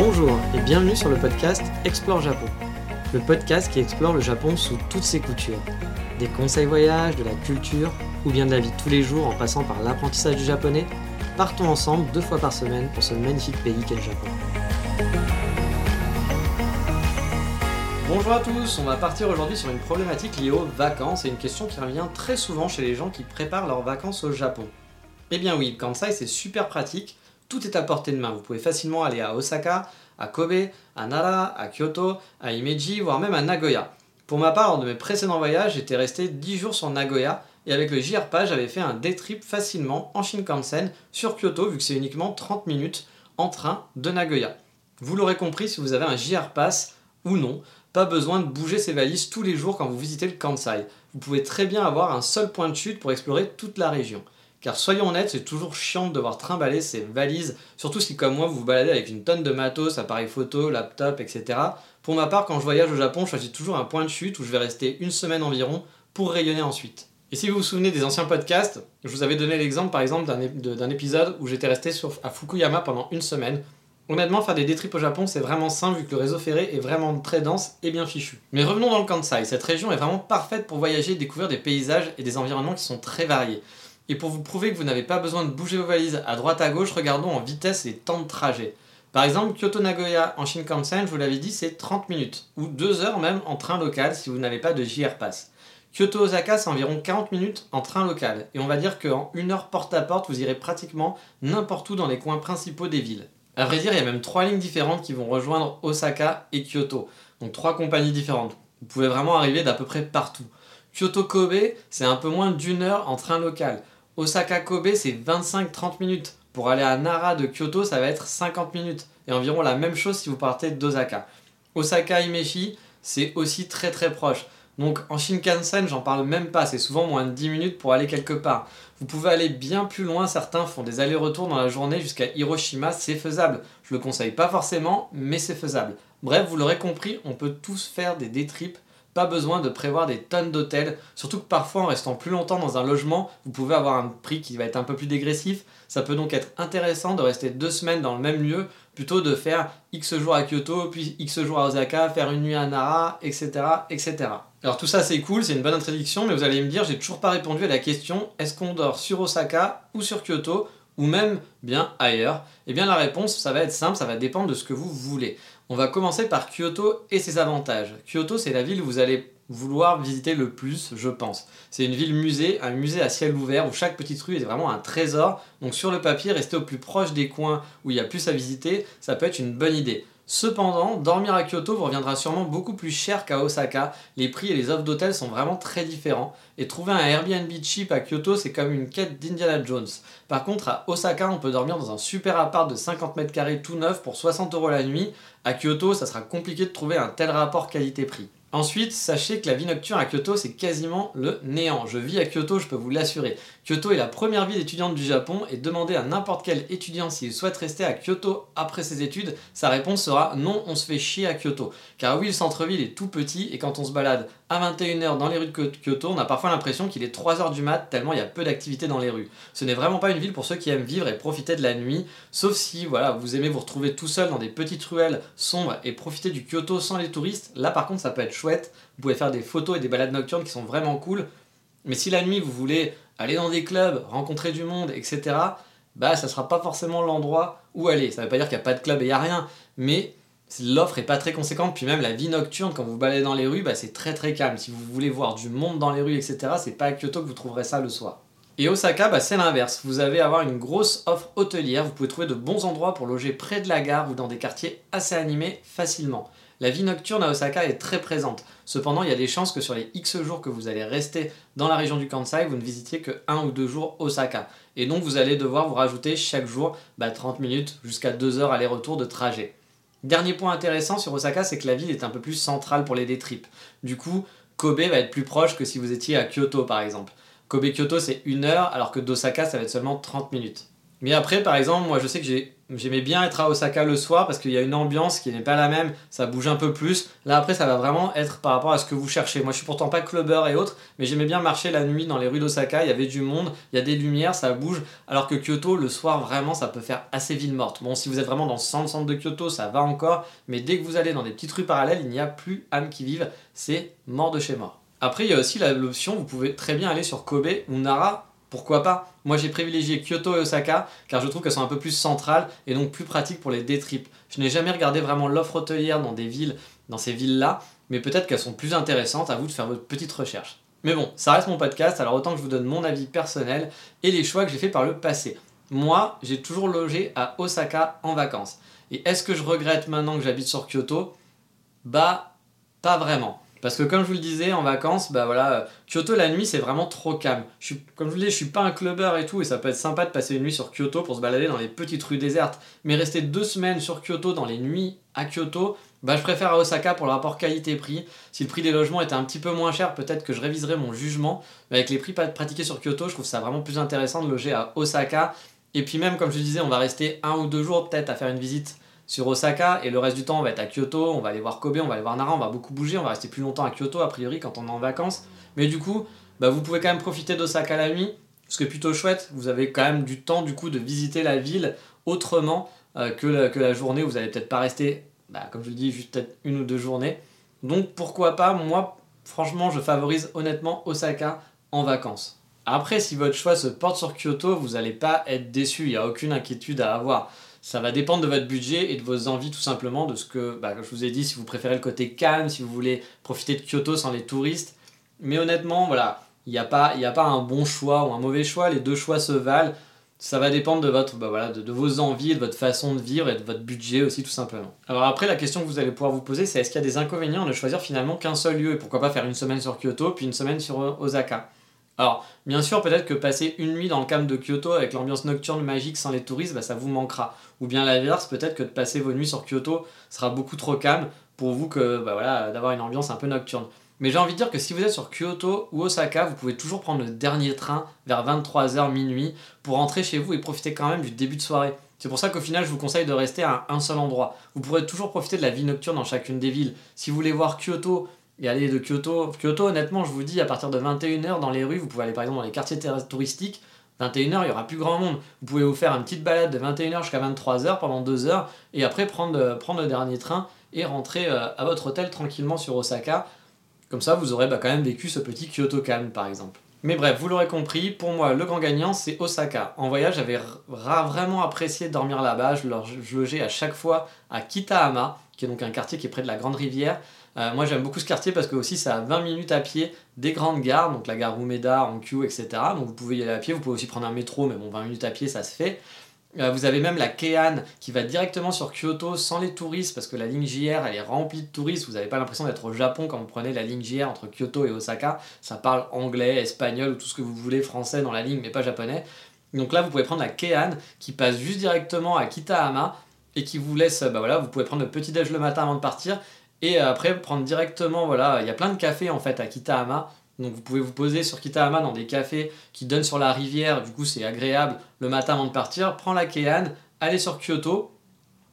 Bonjour et bienvenue sur le podcast Explore Japon. Le podcast qui explore le Japon sous toutes ses coutures. Des conseils voyages, de la culture ou bien de la vie tous les jours en passant par l'apprentissage du japonais. Partons ensemble deux fois par semaine pour ce magnifique pays qu'est le Japon. Bonjour à tous, on va partir aujourd'hui sur une problématique liée aux vacances et une question qui revient très souvent chez les gens qui préparent leurs vacances au Japon. Eh bien oui, Kansai c'est super pratique, tout est à portée de main. Vous pouvez facilement aller à Osaka, à Kobe, à Nara, à Kyoto, à Himeji, voire même à Nagoya. Pour ma part, lors de mes précédents voyages, j'étais resté 10 jours sur Nagoya et avec le JRPA, j'avais fait un day trip facilement en Shinkansen sur Kyoto vu que c'est uniquement 30 minutes en train de Nagoya. Vous l'aurez compris si vous avez un JR Pass ou non, pas besoin de bouger ses valises tous les jours quand vous visitez le Kansai. Vous pouvez très bien avoir un seul point de chute pour explorer toute la région. Car soyons honnêtes, c'est toujours chiant de devoir trimballer ses valises, surtout si comme moi vous vous baladez avec une tonne de matos, appareils photo, laptop, etc. Pour ma part, quand je voyage au Japon, je choisis toujours un point de chute où je vais rester une semaine environ pour rayonner ensuite. Et si vous vous souvenez des anciens podcasts, je vous avais donné l'exemple par exemple d'un épisode où j'étais resté à Fukuyama pendant une semaine. Honnêtement, faire des détrips au Japon, c'est vraiment simple vu que le réseau ferré est vraiment très dense et bien fichu. Mais revenons dans le Kansai. Cette région est vraiment parfaite pour voyager et découvrir des paysages et des environnements qui sont très variés. Et pour vous prouver que vous n'avez pas besoin de bouger vos valises à droite à gauche, regardons en vitesse et temps de trajet. Par exemple, Kyoto-Nagoya en Shinkansen, je vous l'avais dit, c'est 30 minutes, ou 2 heures même en train local si vous n'avez pas de JR Pass. Kyoto-Osaka, c'est environ 40 minutes en train local, et on va dire qu'en 1 heure porte à porte, vous irez pratiquement n'importe où dans les coins principaux des villes. À vrai dire, il y a même trois lignes différentes qui vont rejoindre Osaka et Kyoto, donc trois compagnies différentes. Vous pouvez vraiment arriver d'à peu près partout. Kyoto-Kobe, c'est un peu moins d'une heure en train local. Osaka-Kobe, c'est 25-30 minutes. Pour aller à Nara de Kyoto, ça va être 50 minutes. Et environ la même chose si vous partez d'Osaka. Osaka-Imeshi, c'est aussi très très proche. Donc en Shinkansen, j'en parle même pas, c'est souvent moins de 10 minutes pour aller quelque part. Vous pouvez aller bien plus loin, certains font des allers-retours dans la journée jusqu'à Hiroshima, c'est faisable. Je le conseille pas forcément, mais c'est faisable. Bref, vous l'aurez compris, on peut tous faire des day trips pas besoin de prévoir des tonnes d'hôtels, surtout que parfois en restant plus longtemps dans un logement, vous pouvez avoir un prix qui va être un peu plus dégressif. Ça peut donc être intéressant de rester deux semaines dans le même lieu plutôt de faire X jours à Kyoto, puis X jours à Osaka, faire une nuit à Nara, etc. etc. Alors tout ça c'est cool, c'est une bonne introduction, mais vous allez me dire, j'ai toujours pas répondu à la question est-ce qu'on dort sur Osaka ou sur Kyoto ou même bien ailleurs? Eh bien la réponse, ça va être simple, ça va dépendre de ce que vous voulez. On va commencer par Kyoto et ses avantages. Kyoto, c'est la ville où vous allez vouloir visiter le plus, je pense. C'est une ville musée, un musée à ciel ouvert où chaque petite rue est vraiment un trésor. Donc sur le papier, rester au plus proche des coins où il y a plus à visiter, ça peut être une bonne idée. Cependant, dormir à Kyoto vous reviendra sûrement beaucoup plus cher qu'à Osaka. Les prix et les offres d'hôtels sont vraiment très différents. Et trouver un Airbnb cheap à Kyoto, c'est comme une quête d'Indiana Jones. Par contre, à Osaka, on peut dormir dans un super appart de 50 mètres carrés tout neuf pour 60 euros la nuit. À Kyoto, ça sera compliqué de trouver un tel rapport qualité-prix. Ensuite, sachez que la vie nocturne à Kyoto, c'est quasiment le néant. Je vis à Kyoto, je peux vous l'assurer. Kyoto est la première ville étudiante du Japon et demandez à n'importe quel étudiant s'il souhaite rester à Kyoto après ses études, sa réponse sera non, on se fait chier à Kyoto. Car oui, le centre-ville est tout petit et quand on se balade à 21h dans les rues de Kyoto, on a parfois l'impression qu'il est 3h du mat tellement il y a peu d'activité dans les rues. Ce n'est vraiment pas une ville pour ceux qui aiment vivre et profiter de la nuit, sauf si voilà, vous aimez vous retrouver tout seul dans des petites ruelles sombres et profiter du Kyoto sans les touristes. Là par contre, ça peut être chouette. Vous pouvez faire des photos et des balades nocturnes qui sont vraiment cool. Mais si la nuit vous voulez aller dans des clubs, rencontrer du monde, etc., bah ça sera pas forcément l'endroit où aller. Ça veut pas dire qu'il n'y a pas de club et il n'y a rien, mais l'offre est pas très conséquente. Puis même la vie nocturne, quand vous baladez dans les rues, bah, c'est très très calme. Si vous voulez voir du monde dans les rues, etc., c'est pas à Kyoto que vous trouverez ça le soir. Et Osaka, bah, c'est l'inverse. Vous allez avoir une grosse offre hôtelière. Vous pouvez trouver de bons endroits pour loger près de la gare ou dans des quartiers assez animés facilement. La vie nocturne à Osaka est très présente. Cependant, il y a des chances que sur les X jours que vous allez rester dans la région du Kansai, vous ne visitiez que 1 ou 2 jours Osaka. Et donc vous allez devoir vous rajouter chaque jour 30 bah, minutes jusqu'à 2 heures aller-retour de trajet. Dernier point intéressant sur Osaka, c'est que la ville est un peu plus centrale pour les détripes. Du coup, Kobe va être plus proche que si vous étiez à Kyoto par exemple. Kobe-Kyoto c'est 1 heure alors que d'Osaka ça va être seulement 30 minutes. Mais après, par exemple, moi je sais que j'aimais bien être à Osaka le soir parce qu'il y a une ambiance qui n'est pas la même, ça bouge un peu plus. Là après, ça va vraiment être par rapport à ce que vous cherchez. Moi je suis pourtant pas clubber et autres, mais j'aimais bien marcher la nuit dans les rues d'Osaka, il y avait du monde, il y a des lumières, ça bouge. Alors que Kyoto, le soir, vraiment, ça peut faire assez ville morte. Bon, si vous êtes vraiment dans le centre, centre de Kyoto, ça va encore, mais dès que vous allez dans des petites rues parallèles, il n'y a plus âme qui vive, c'est mort de chez mort. Après, il y a aussi l'option, vous pouvez très bien aller sur Kobe ou Nara pourquoi pas? Moi j'ai privilégié Kyoto et Osaka car je trouve qu'elles sont un peu plus centrales et donc plus pratiques pour les day. Je n'ai jamais regardé vraiment l'offre hôtelière dans des villes, dans ces villes-là, mais peut-être qu'elles sont plus intéressantes à vous de faire votre petite recherche. Mais bon, ça reste mon podcast, alors autant que je vous donne mon avis personnel et les choix que j'ai fait par le passé. Moi, j'ai toujours logé à Osaka en vacances. Et est-ce que je regrette maintenant que j'habite sur Kyoto? Bah, pas vraiment. Parce que comme je vous le disais, en vacances, bah voilà, Kyoto la nuit c'est vraiment trop calme. Comme je vous le disais, je suis pas un clubber et tout, et ça peut être sympa de passer une nuit sur Kyoto pour se balader dans les petites rues désertes. Mais rester deux semaines sur Kyoto dans les nuits à Kyoto, bah je préfère à Osaka pour le rapport qualité-prix. Si le prix des logements était un petit peu moins cher, peut-être que je réviserais mon jugement. Mais avec les prix pratiqués sur Kyoto, je trouve ça vraiment plus intéressant de loger à Osaka. Et puis même, comme je disais, on va rester un ou deux jours peut-être à faire une visite sur Osaka et le reste du temps on va être à Kyoto, on va aller voir Kobe, on va aller voir Nara, on va beaucoup bouger, on va rester plus longtemps à Kyoto a priori quand on est en vacances. Mais du coup, bah, vous pouvez quand même profiter d'Osaka la nuit, ce qui est plutôt chouette. Vous avez quand même du temps du coup de visiter la ville autrement euh, que, la, que, la, journée où vous allez peut-être pas rester, bah, comme je le dis, juste peut-être une ou deux journées. Donc pourquoi pas, moi franchement je favorise honnêtement Osaka en vacances. Après, si votre choix se porte sur Kyoto, vous n'allez pas être déçu, il n'y a aucune inquiétude à avoir. Ça va dépendre de votre budget et de vos envies tout simplement, de ce que, bah, je vous ai dit, si vous préférez le côté calme, si vous voulez profiter de Kyoto sans les touristes. Mais honnêtement, voilà, il n'y a, pas, a pas un bon choix ou un mauvais choix, les deux choix se valent. Ça va dépendre de, votre, bah voilà, de, vos envies, de votre façon de vivre et de votre budget aussi tout simplement. Alors après, la question que vous allez pouvoir vous poser, c'est est-ce qu'il y a des inconvénients de choisir finalement qu'un seul lieu et pourquoi pas faire une semaine sur Kyoto puis une semaine sur Osaka? Alors, bien sûr, peut-être que passer une nuit dans le calme de Kyoto avec l'ambiance nocturne magique sans les touristes, bah, ça vous manquera. Ou bien l'inverse, peut-être que de passer vos nuits sur Kyoto sera beaucoup trop calme pour vous que bah, voilà, d'avoir une ambiance un peu nocturne. Mais j'ai envie de dire que si vous êtes sur Kyoto ou Osaka, vous pouvez toujours prendre le dernier train vers 23h minuit pour rentrer chez vous et profiter quand même du début de soirée. C'est pour ça qu'au final, je vous conseille de rester à un seul endroit. Vous pourrez toujours profiter de la vie nocturne dans chacune des villes. Si vous voulez voir Kyoto et aller de Kyoto. Kyoto, honnêtement, je vous dis, à partir de 21h dans les rues, vous pouvez aller par exemple dans les quartiers touristiques. 21h, il y aura plus grand monde. Vous pouvez vous faire une petite balade de 21h jusqu'à 23h pendant 2 heures et après prendre, prendre le dernier train et rentrer euh, à votre hôtel tranquillement sur Osaka. Comme ça, vous aurez bah, quand même vécu ce petit Kyoto calme par exemple. Mais bref, vous l'aurez compris, pour moi, le grand gagnant, c'est Osaka. En voyage, j'avais vraiment apprécié dormir là-bas. Je logeais à chaque fois à Kitahama, qui est donc un quartier qui est près de la Grande Rivière. Euh, moi j'aime beaucoup ce quartier parce que aussi ça a 20 minutes à pied des grandes gares, donc la gare Umeda, Hankyu, etc. Donc vous pouvez y aller à pied, vous pouvez aussi prendre un métro, mais bon 20 minutes à pied ça se fait. Euh, vous avez même la Keihan qui va directement sur Kyoto sans les touristes parce que la ligne JR elle est remplie de touristes. Vous n'avez pas l'impression d'être au Japon quand vous prenez la ligne JR entre Kyoto et Osaka. Ça parle anglais, espagnol ou tout ce que vous voulez, français dans la ligne mais pas japonais. Donc là vous pouvez prendre la Keihan qui passe juste directement à Kitahama et qui vous laisse, bah voilà, vous pouvez prendre le petit déj le matin avant de partir et après, prendre directement, voilà, il y a plein de cafés en fait à Kitahama. Donc vous pouvez vous poser sur Kitahama dans des cafés qui donnent sur la rivière, du coup c'est agréable le matin avant de partir. Prends la Keihan, allez sur Kyoto,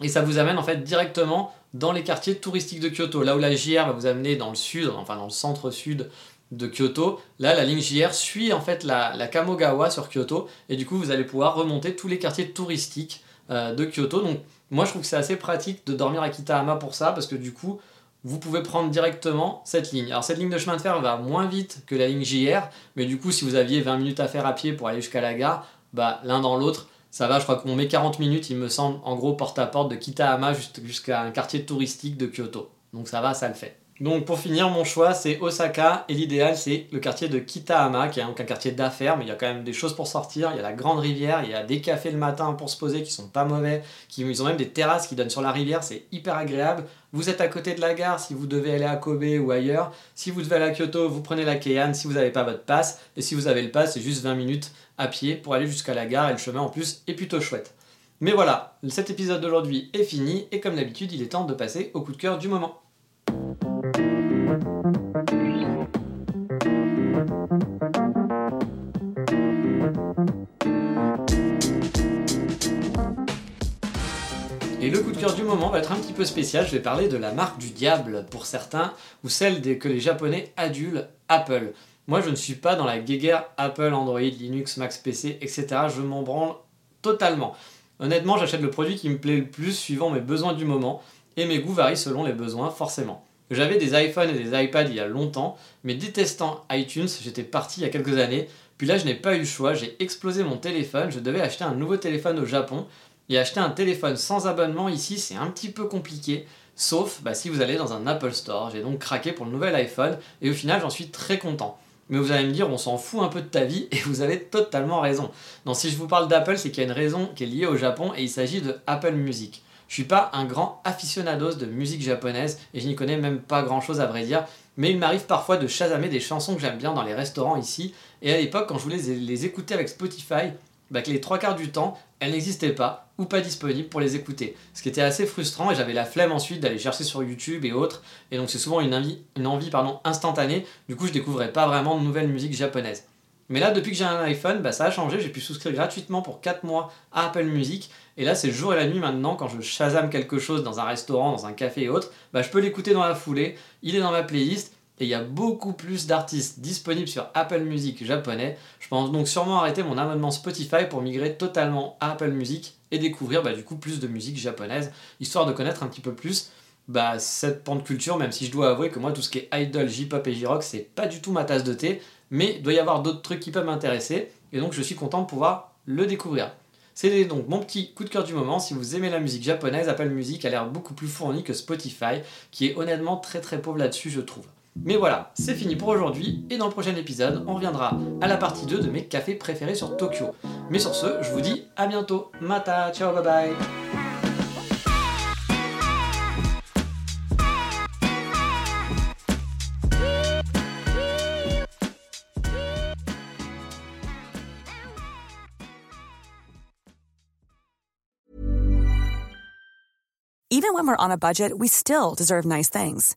et ça vous amène en fait directement dans les quartiers touristiques de Kyoto. Là où la JR va vous amener dans le sud, enfin dans le centre-sud de Kyoto, là la ligne JR suit en fait la, la, Kamogawa sur Kyoto, et du coup vous allez pouvoir remonter tous les quartiers touristiques euh, de Kyoto. Donc moi je trouve que c'est assez pratique de dormir à Kitahama pour ça, parce que du coup vous pouvez prendre directement cette ligne. Alors cette ligne de chemin de fer va moins vite que la ligne JR, mais du coup si vous aviez 20 minutes à faire à pied pour aller jusqu'à la gare, bah l'un dans l'autre, ça va, je crois qu'on met 40 minutes, il me semble, en gros porte à porte de Kitahama jusqu'à un quartier touristique de Kyoto. Donc ça va, ça le fait. Donc pour finir, mon choix c'est Osaka et l'idéal c'est le quartier de Kitahama qui est donc un quartier d'affaires mais il y a quand même des choses pour sortir. Il y a la grande rivière, il y a des cafés le matin pour se poser qui sont pas mauvais, qui, ils ont même des terrasses qui donnent sur la rivière, c'est hyper agréable. Vous êtes à côté de la gare si vous devez aller à Kobe ou ailleurs. Si vous devez aller à Kyoto, vous prenez la Keihan si vous n'avez pas votre passe. Et si vous avez le pass, c'est juste 20 minutes à pied pour aller jusqu'à la gare et le chemin en plus est plutôt chouette. Mais voilà, cet épisode d'aujourd'hui est fini et comme d'habitude, il est temps de passer au coup de cœur du moment. Le coup de cœur du moment va être un petit peu spécial. Je vais parler de la marque du diable pour certains, ou celle que les Japonais adulent Apple. Moi, je ne suis pas dans la guéguerre Apple, Android, Linux, Mac PC, etc. Je m'en branle totalement. Honnêtement, j'achète le produit qui me plaît le plus suivant mes besoins du moment, et mes goûts varient selon les besoins, forcément. J'avais des iPhones et des iPads il y a longtemps, mais détestant iTunes, j'étais parti il y a quelques années. Puis là, je n'ai pas eu le choix, j'ai explosé mon téléphone, je devais acheter un nouveau téléphone au Japon. Et acheter un téléphone sans abonnement ici, c'est un petit peu compliqué, sauf bah, si vous allez dans un Apple Store. J'ai donc craqué pour le nouvel iPhone, et au final, j'en suis très content. Mais vous allez me dire, on s'en fout un peu de ta vie, et vous avez totalement raison. Non, si je vous parle d'Apple, c'est qu'il y a une raison qui est liée au Japon, et il s'agit de Apple Music. Je suis pas un grand aficionados de musique japonaise et je n'y connais même pas grand chose à vrai dire, mais il m'arrive parfois de chasamer des chansons que j'aime bien dans les restaurants ici. Et à l'époque, quand je voulais les écouter avec Spotify, bah, que les trois quarts du temps, elles n'existaient pas ou pas disponibles pour les écouter. Ce qui était assez frustrant et j'avais la flemme ensuite d'aller chercher sur YouTube et autres. Et donc c'est souvent une envie, une envie pardon, instantanée. Du coup, je découvrais pas vraiment de nouvelles musiques japonaises. Mais là, depuis que j'ai un iPhone, bah, ça a changé. J'ai pu souscrire gratuitement pour 4 mois à Apple Music. Et là, c'est jour et la nuit maintenant. Quand je shazam quelque chose dans un restaurant, dans un café et autres, bah, je peux l'écouter dans la foulée. Il est dans ma playlist. Et il y a beaucoup plus d'artistes disponibles sur Apple Music japonais. Je pense donc sûrement arrêter mon abonnement Spotify pour migrer totalement à Apple Music et découvrir bah, du coup plus de musique japonaise, histoire de connaître un petit peu plus bah, cette pan de culture, même si je dois avouer que moi, tout ce qui est idol, J-pop et J-rock, c'est pas du tout ma tasse de thé mais il doit y avoir d'autres trucs qui peuvent m'intéresser, et donc je suis content de pouvoir le découvrir. C'est donc mon petit coup de cœur du moment. Si vous aimez la musique japonaise, Apple Music a l'air beaucoup plus fourni que Spotify, qui est honnêtement très très pauvre là-dessus, je trouve. Mais voilà, c'est fini pour aujourd'hui, et dans le prochain épisode, on reviendra à la partie 2 de mes cafés préférés sur Tokyo. Mais sur ce, je vous dis à bientôt. Mata, ciao, bye bye Even when we're on a budget, we still deserve nice things.